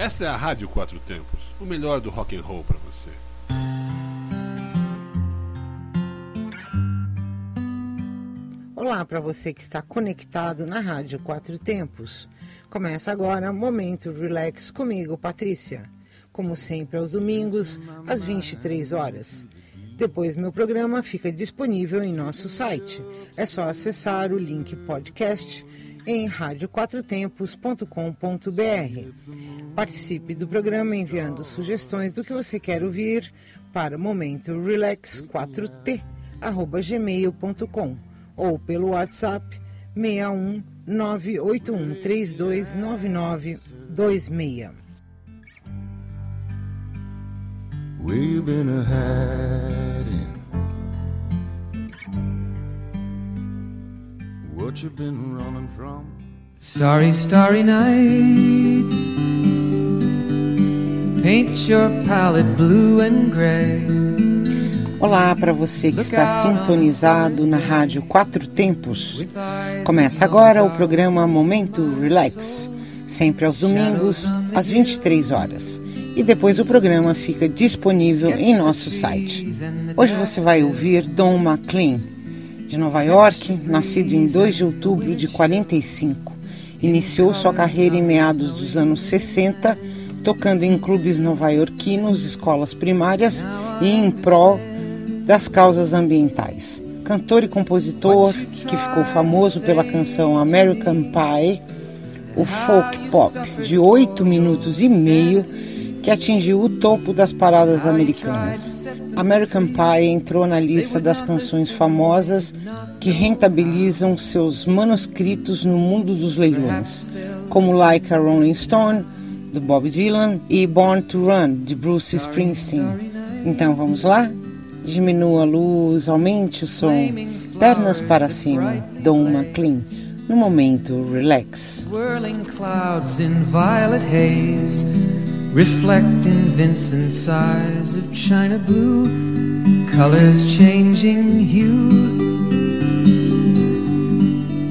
Essa é a Rádio Quatro Tempos, o melhor do rock and roll para você. Olá para você que está conectado na Rádio Quatro Tempos. Começa agora Momento Relax comigo, Patrícia. Como sempre, aos domingos, às 23 horas. Depois, meu programa fica disponível em nosso site. É só acessar o link podcast em radioquatrotempos.com.br. Participe do programa enviando sugestões do que você quer ouvir para momento relax 4t@gmail.com ou pelo WhatsApp 61 981 329926. We've been hiding. What you been running from? Starry, starry night. Paint your palette blue and gray. Olá para você que está sintonizado na Rádio Quatro Tempos. Começa agora o programa Momento Relax, sempre aos domingos, às 23 horas. E depois o programa fica disponível em nosso site. Hoje você vai ouvir Don McLean, de Nova York, nascido em 2 de outubro de 45. Iniciou sua carreira em meados dos anos 60, tocando em clubes nova-iorquinos, escolas primárias e em prol das causas ambientais. Cantor e compositor que ficou famoso pela canção American Pie, o folk pop de 8 minutos e meio que atingiu o topo das paradas americanas. American Pie entrou na lista das canções famosas que rentabilizam seus manuscritos no mundo dos leilões, como Like a Rolling Stone, de Bob Dylan, e Born to Run, de Bruce Springsteen. Então vamos lá? Diminua a luz, aumente o som, pernas para cima, Don McLean. No momento, relax. Swirling clouds in violet haze. reflect in Vincent's eyes of china blue, colors changing hue.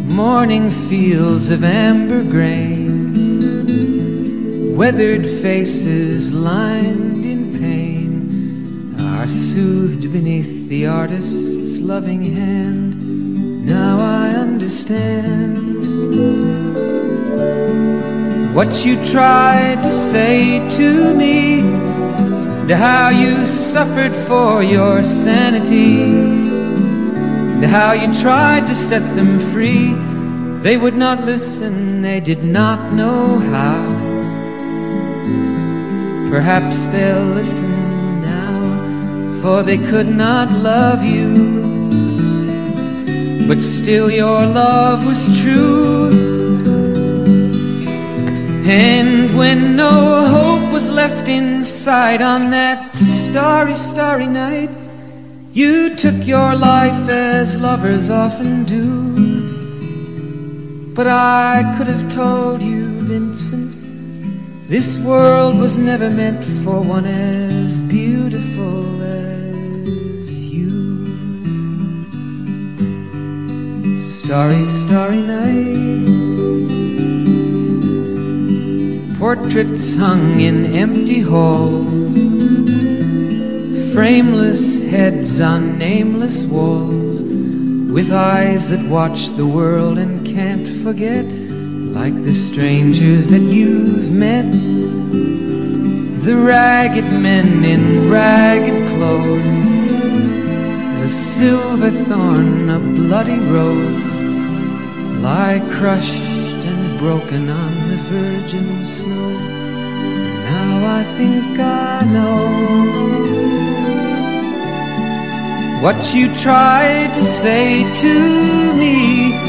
Morning fields of amber grain, weathered faces lined in pain, are soothed beneath the artist's loving hand. Now I understand what you tried to say to me, and how you suffered for your sanity, and how you tried to set them free. They would not listen, they did not know how. Perhaps they'll listen now, for they could not love you. But still, your love was true. And when no hope was left inside on that starry, starry night, you took your life as lovers often do. But I could have told you, Vincent, this world was never meant for one as beautiful as you. Starry, starry night. Portraits hung in empty halls, frameless heads on nameless walls, with eyes that watch the world and can't forget, like the strangers that you've met. The ragged men in ragged clothes, a silver thorn, a bloody rose, lie crushed and broken on the virgin snow. Now I think I know what you tried to say to me,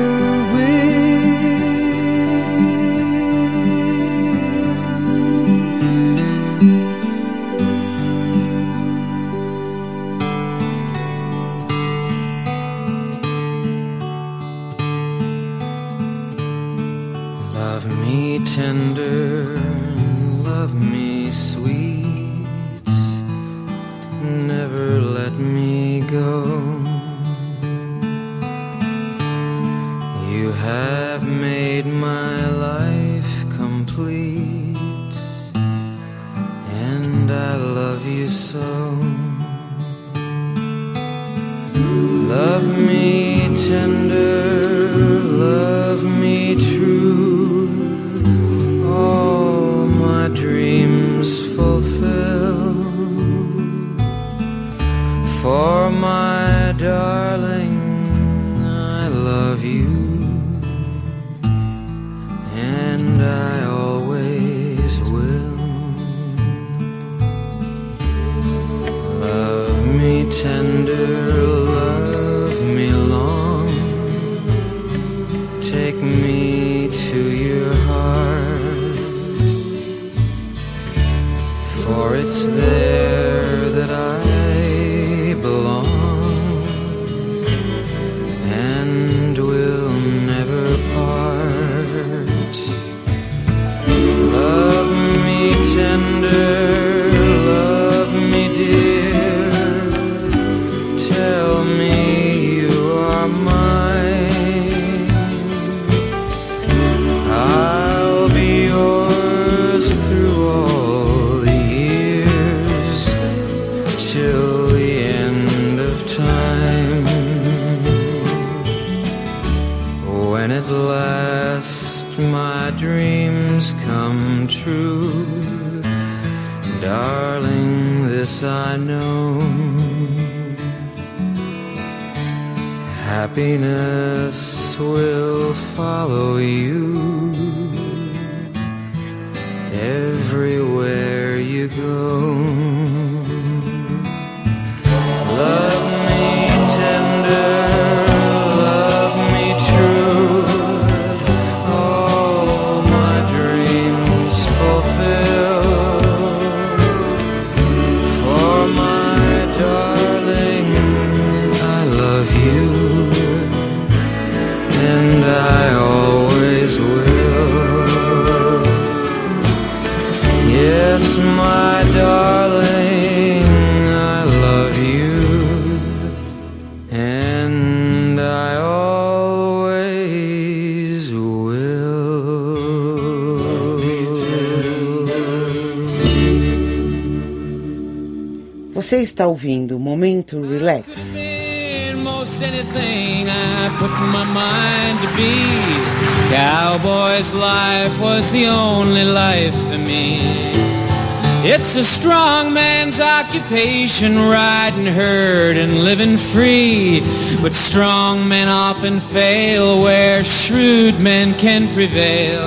tender, I know. Happiness will follow you everywhere you go. Love me tender, Você está ouvindo Momento Relax. Cowboy's life was the only life for me. It's a strong man's occupation, riding herd and living free. But strong men often fail where shrewd men can prevail.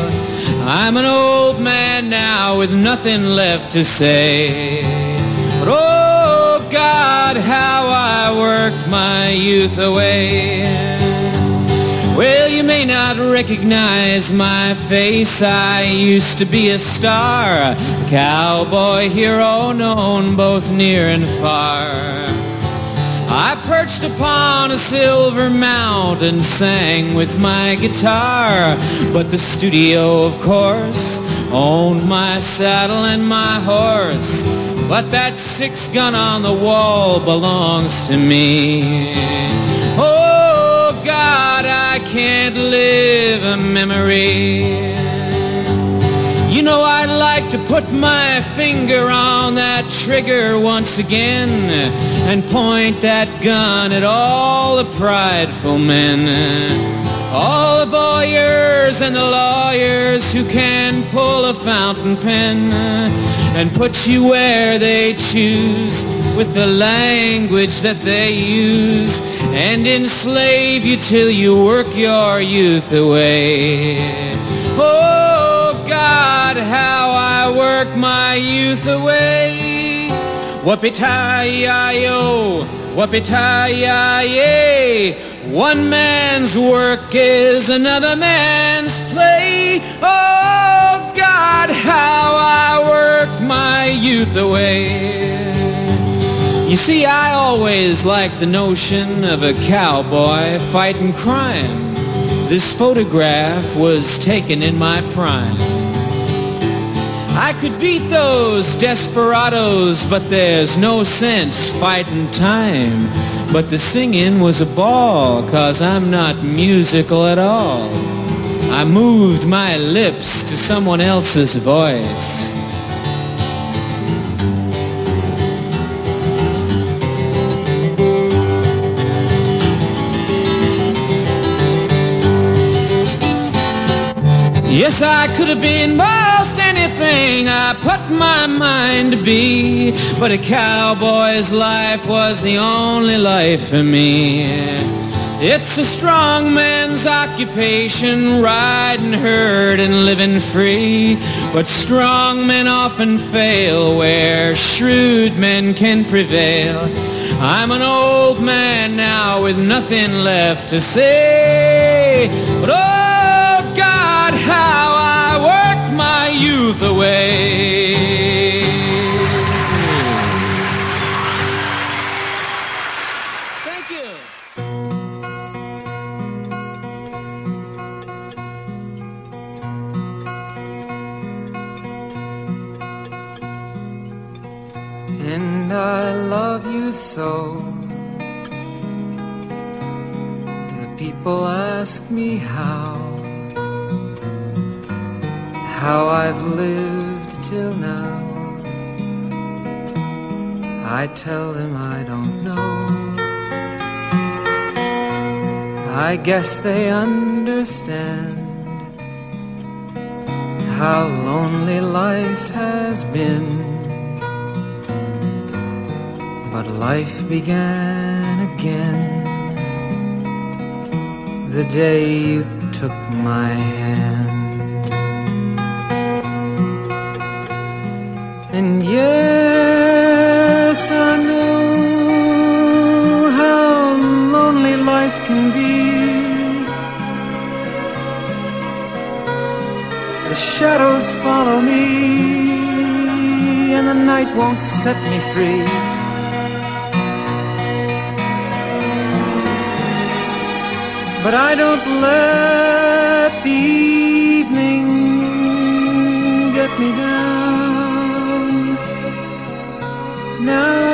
I'm an old man now with nothing left to say. I worked my youth away. Well, you may not recognize my face. I used to be a star, a cowboy hero known both near and far. I perched upon a silver mount and sang with my guitar. But the studio, of course, owned my saddle and my horse. But that six gun on the wall belongs to me. Oh God, I can't live a memory. You know I'd like to put my finger on that trigger once again and point that gun at all the prideful men. All the voyeurs and the lawyers who can pull a fountain pen and put you where they choose with the language that they use and enslave you till you work your youth away. Oh God, how I work my youth away. Whoopee-tie-yi-yo, whoopee-tie-yi-yay. One man's work is another man's play. Oh God, how I work my youth away. You see, I always liked the notion of a cowboy fighting crime. This photograph was taken in my prime. I could beat those desperados, but there's no sense fighting time. But the singing was a ball, cause I'm not musical at all. I moved my lips to someone else's voice. Yes, I could have been most anything I put my mind to be, but a cowboy's life was the only life for me. It's a strong man's occupation, riding herd and living free. But strong men often fail where shrewd men can prevail. I'm an old man now with nothing left to say. But oh, God, how guess they understand how lonely life has been. But life began again the day you took my hand. And yes, shadows follow me, and the night won't set me free. But I don't let the evening get me down. now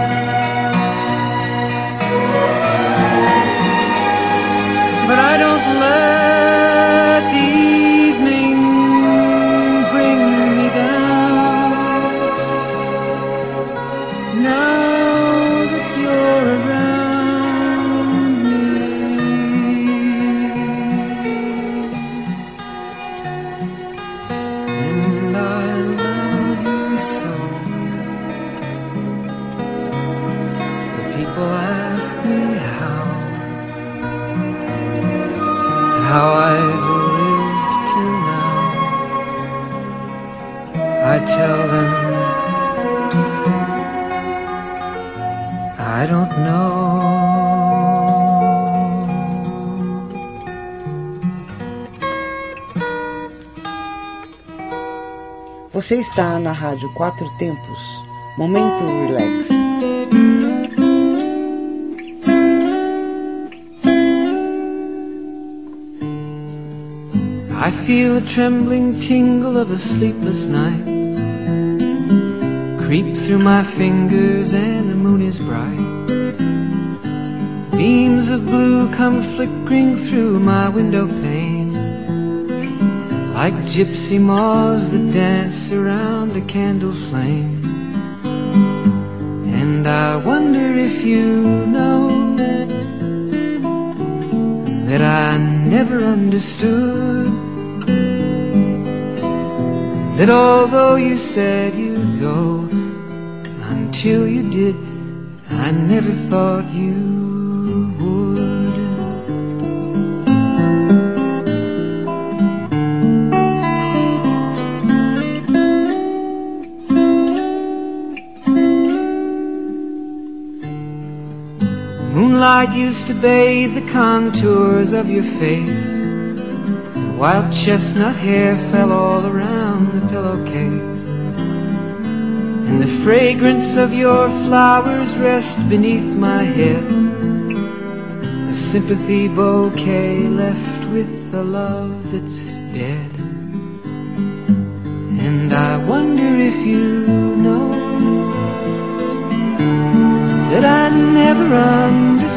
Você está na Rádio Quatro Tempos. Momento Relax. I feel a trembling tingle of a sleepless night creep through my fingers and the moon is bright. Beams of blue come flickering through my window pane like gypsy moths that dance around a candle flame. And I wonder if you know that I never understood that although you said you'd go until you did, I never thought you Moonlight used to bathe the contours of your face. Wild chestnut hair fell all around the pillowcase. And the fragrance of your flowers rest beneath my head. A sympathy bouquet left with a love that's dead. And I wonder if you know that I never understood.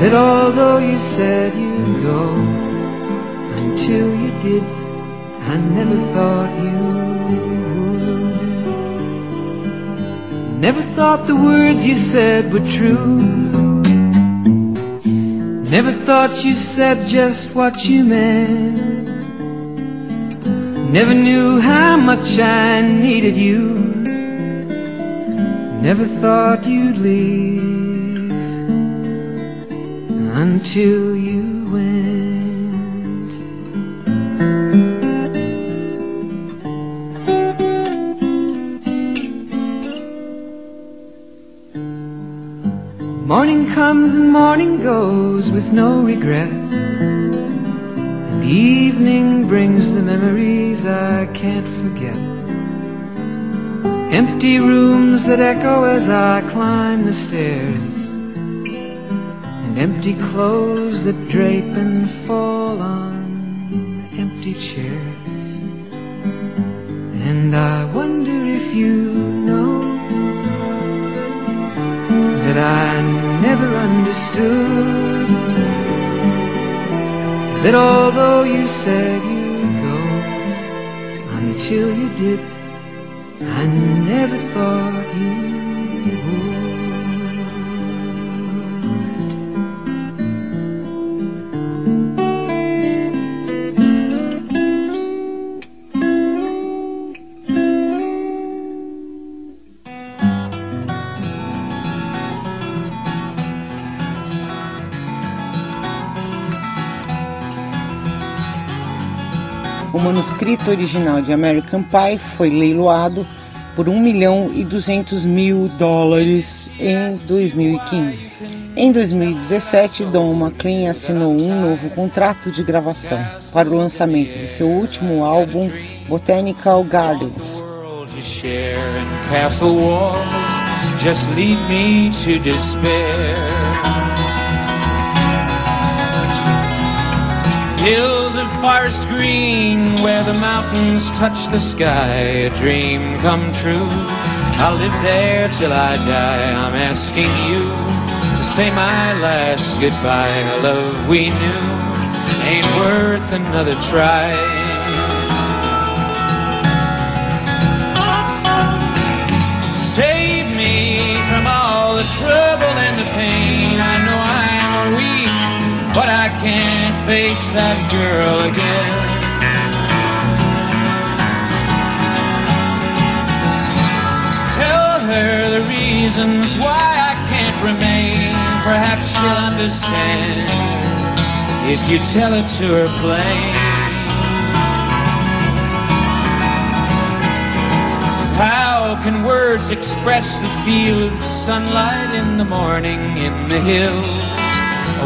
That although you said you'd go, until you did, I never thought you would. Never thought the words you said were true. Never thought you said just what you meant. Never knew how much I needed you. Never thought you'd leave until you went. Morning comes and morning goes with no regret. And evening brings the memories I can't forget. Empty rooms that echo as I climb the stairs, and empty clothes that drape and fall on empty chairs. And I wonder if you know that I never understood that although you said you'd go until you did. I never thought you would. Manuscrito original de American Pie foi leiloado por 1 milhão e 200 mil dólares em 2015. Em 2017, Don McLean assinou um novo contrato de gravação para o lançamento de seu último álbum, Botanical Gardens. Hills of forest green where the mountains touch the sky, a dream come true. I'll live there till I die. I'm asking you to say my last goodbye. A love we knew ain't worth another try. Save me from all the trouble can't face that girl again. Tell her the reasons why I can't remain. perhaps she'll understand if you tell it to her plain. How can words express the feel of sunlight in the morning in the hills?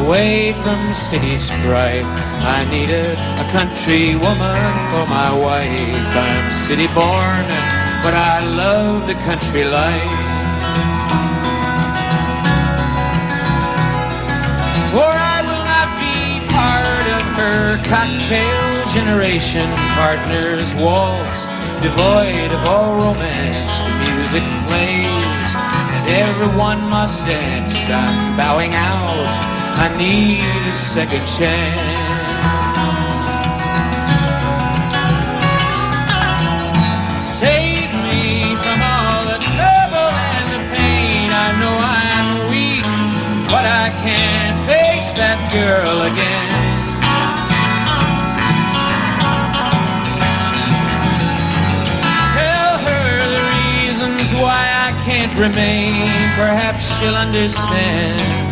Away from city strife, I needed a country woman for my wife. I'm city born, but I love the country life. For I will not be part of her cocktail generation partners waltz, devoid of all romance. The music plays, and everyone must dance. I'm bowing out. I need a second chance. Save me from all the trouble and the pain. I know I'm weak, but I can't face that girl again. Tell her the reasons why I can't remain. Perhaps she'll understand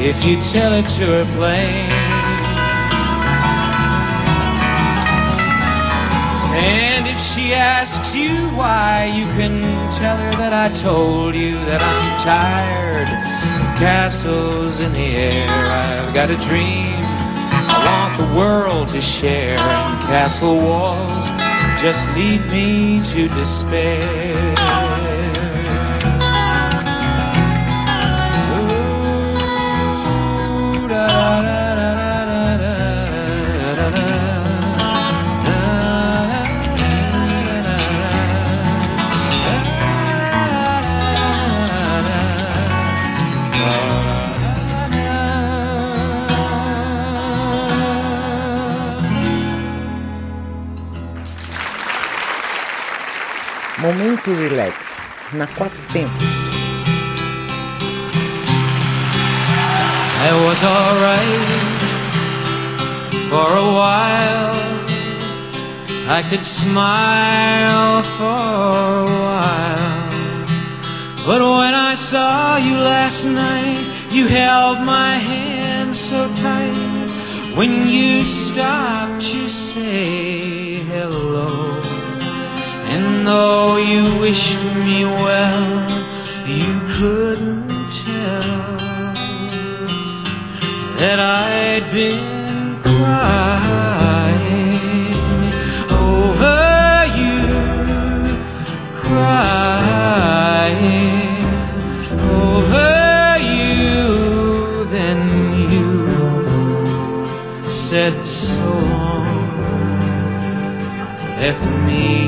if you tell it to her plain. And if she asks you why, you can tell her that I told you that I'm tired of castles in the air. I've got a dream I want the world to share, and castle walls just lead me to despair. Momento Relax, na Quatro Tempos. I was alright for a while. I could smile for a while. But when I saw you last night, you held my hand so tight. When you stopped hello. And though you wished me well, you couldn't tell that I'd been crying over you, crying over you. Then you said so long, left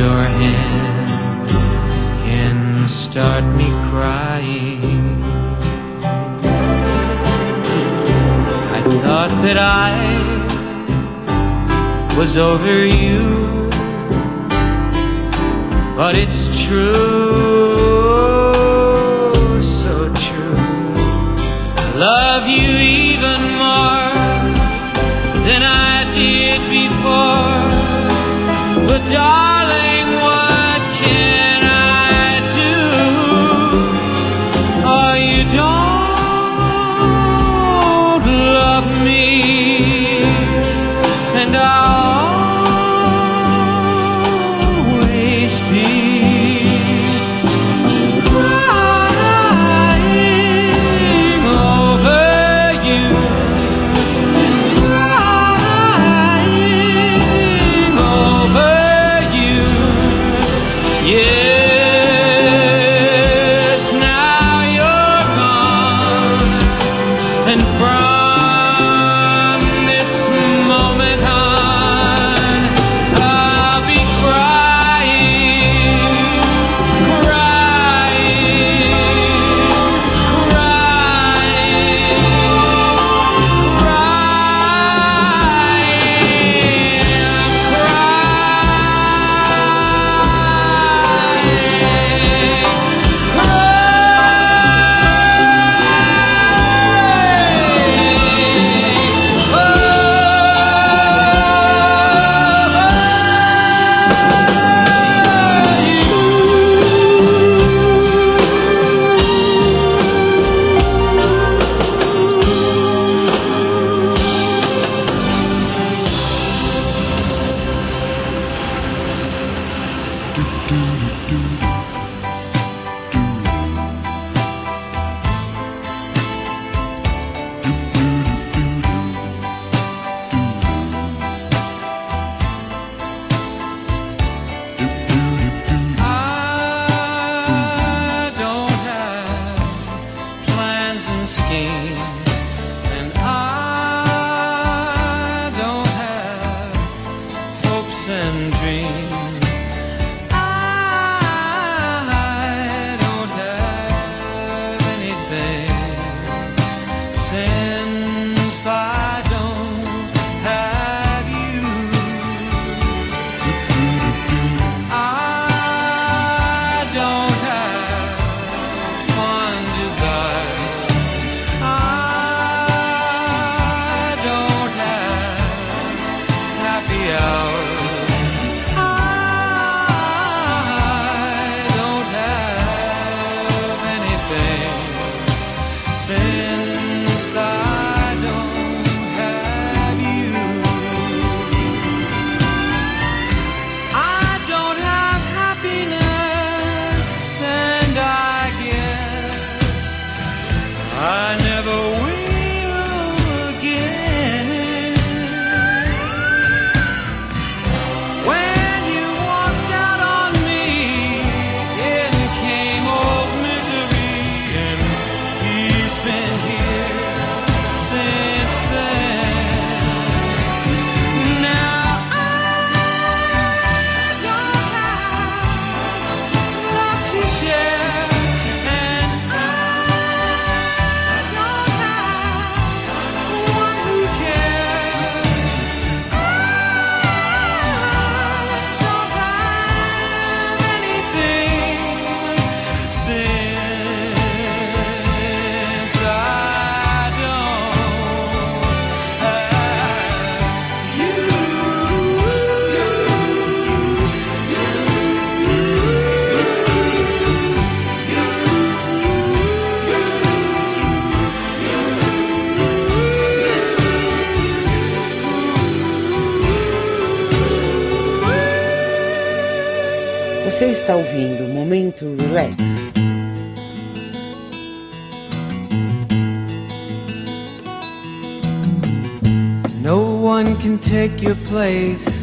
your hand can start me crying. I thought that I was over you, but it's true, so true. I love you even more than I did before, but darling,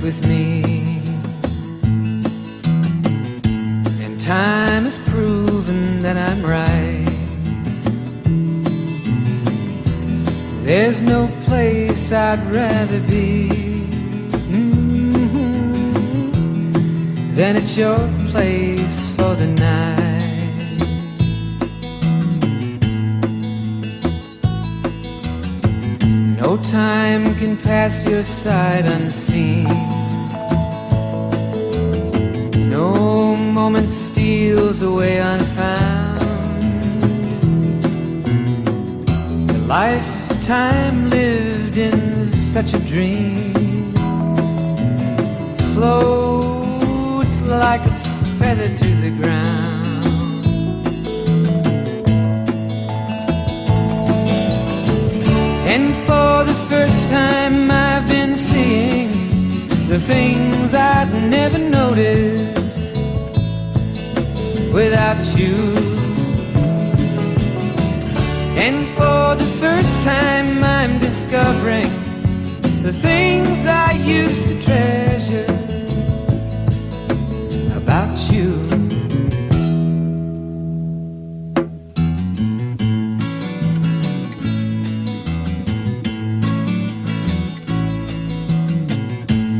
with me. And time has proven that I'm right. There's no place I'd rather be mm-hmm. than at your place for the night. No time can pass your side unseen. Such a dream floats like a feather to the ground. And for the first time, I've been seeing the things I'd never noticed without you. And for the first time, I'm discovering the things I used to treasure about you.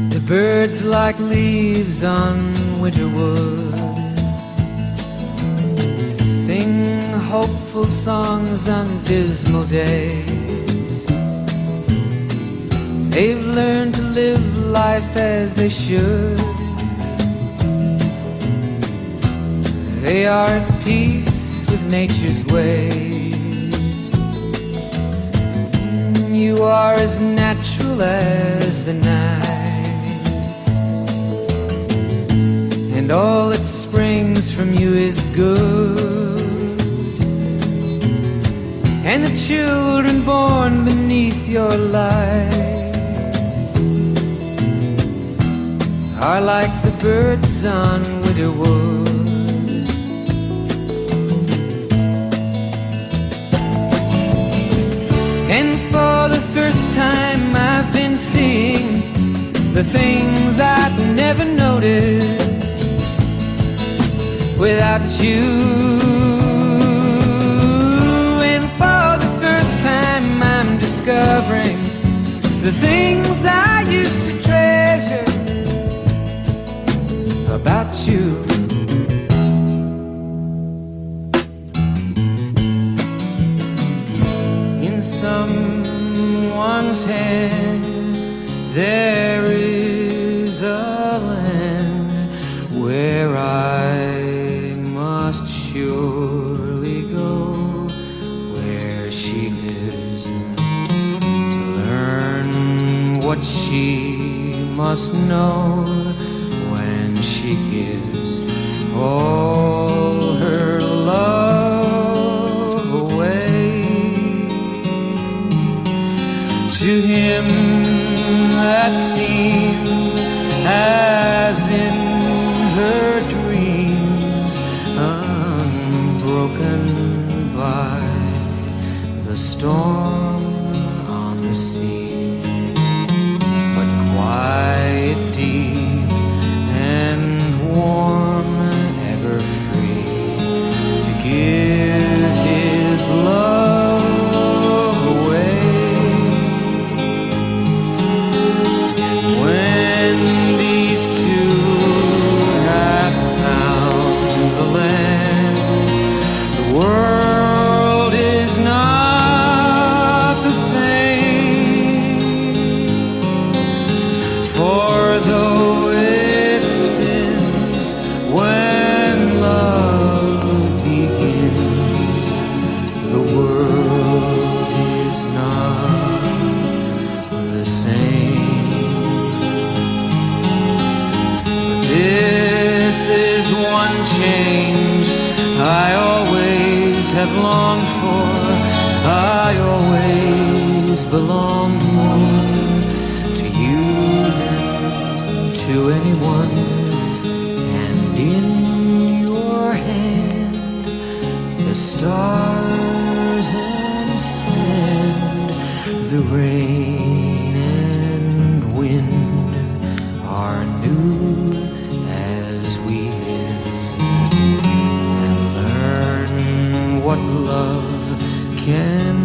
The birds like leaves on winter wood sing hopeful songs on dismal days. They've learned to live life as they should. They are at peace with nature's ways. You are as natural as the night. And all that springs from you is good and the children born beneath your light are like the birds on Widowwood. And for the first time, I've been seeing the things I'd never noticed without you. And for the first time, I'm discovering the things I used you. In someone's hand, there is a land where I must surely go, where she lives to learn what she must know all stars and sand, the rain and wind are new as we live and learn what love can.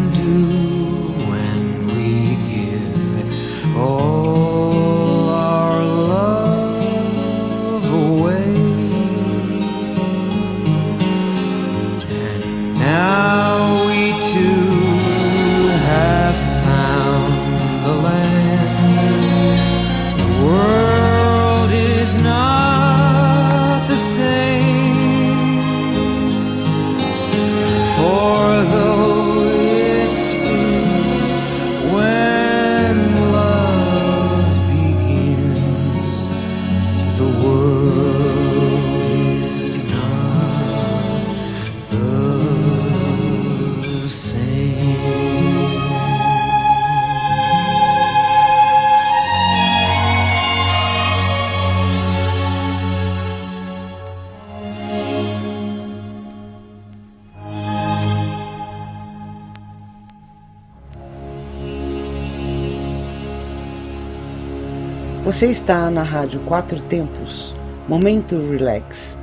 Você está na Rádio Quatro Tempos. Momento Relax.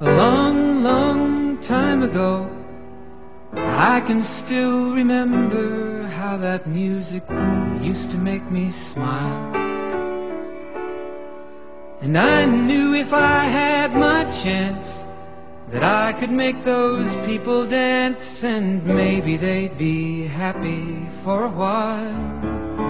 A long, long time ago, I can still remember how that music used to make me smile. And I knew if I had my chance that I could make those people dance and maybe they'd be happy for a while.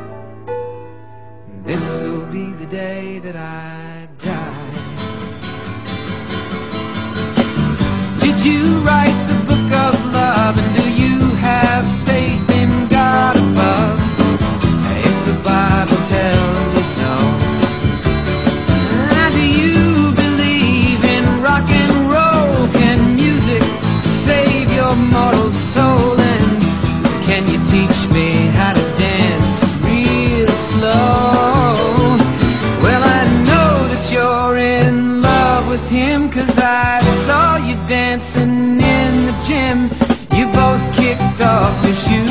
This'll be the day that I die. Did you write the book of love gym. You both kicked off your shoes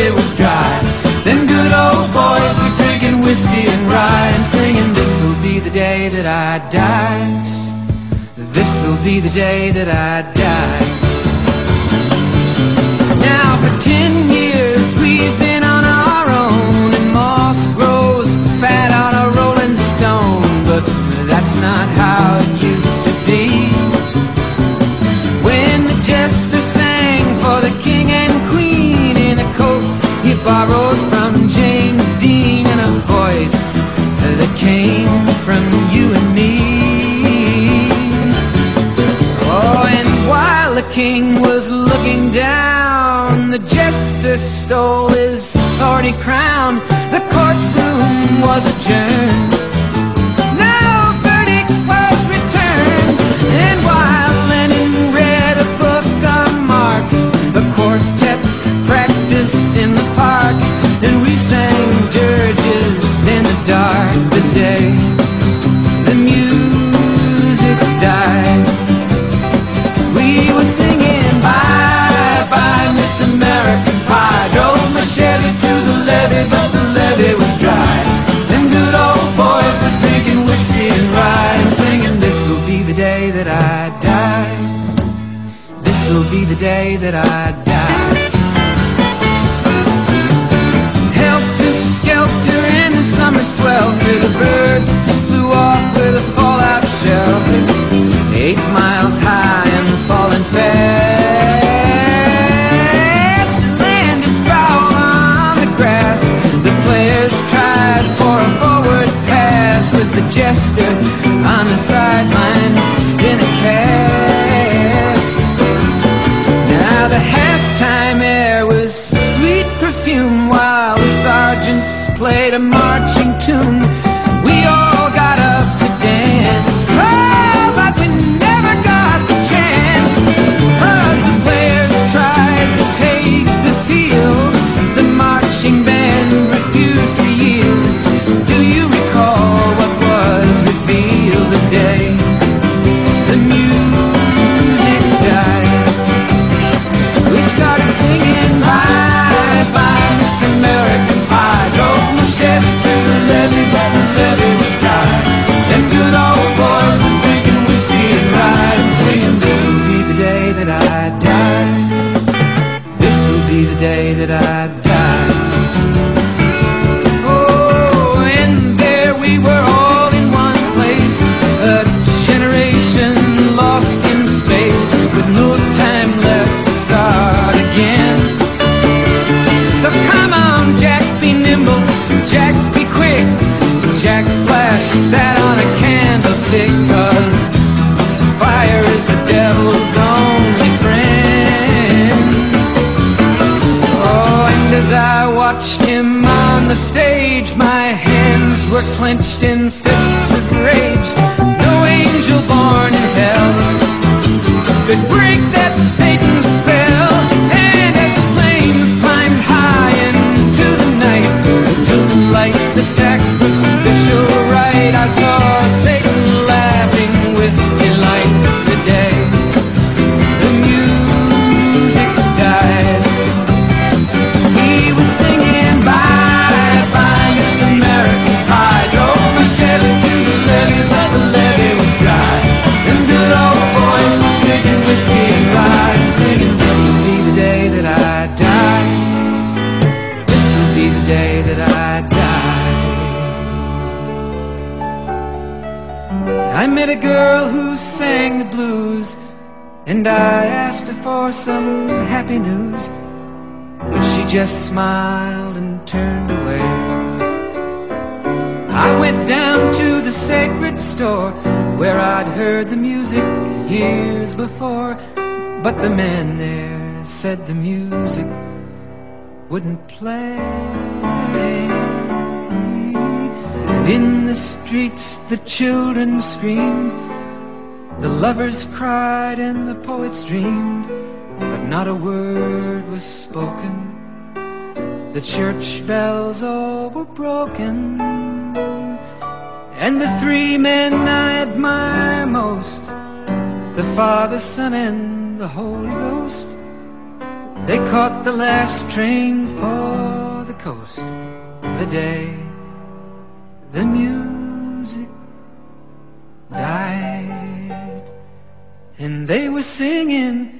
levee was dry. Them good old boys were drinking whiskey and rye and singing, This'll be the day that I die. This'll be the day that I die. Now for came from you and me. Oh, and while the king was looking down, the jester stole his thorny crown. The courtroom was adjourned. the day the music died. We were singing bye bye, Miss American Pie. My Chevy to the levee, but the levee was dry. Good old boys were drinking whiskey and singing, This'll be the day that I die. This'll be the day that I die. Clenched in happy news. But she just smiled and turned away. I went down to the sacred store where I'd heard the music years before. But the man there said the music wouldn't play. And in the streets the children screamed, the lovers cried, and the poets dreamed not a word was spoken. The church bells all were broken, and the three men I admire most the Father, Son, and the Holy Ghost they caught the last train for the coast the day the music died, and they were singing.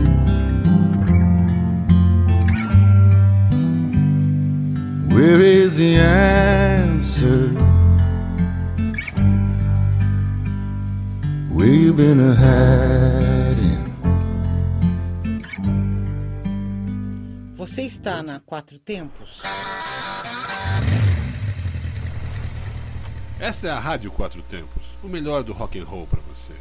Where is the answer? Where you been hiding? Você está na Quatro Tempos? Essa é a Rádio Quatro Tempos, o melhor do rock and roll para você.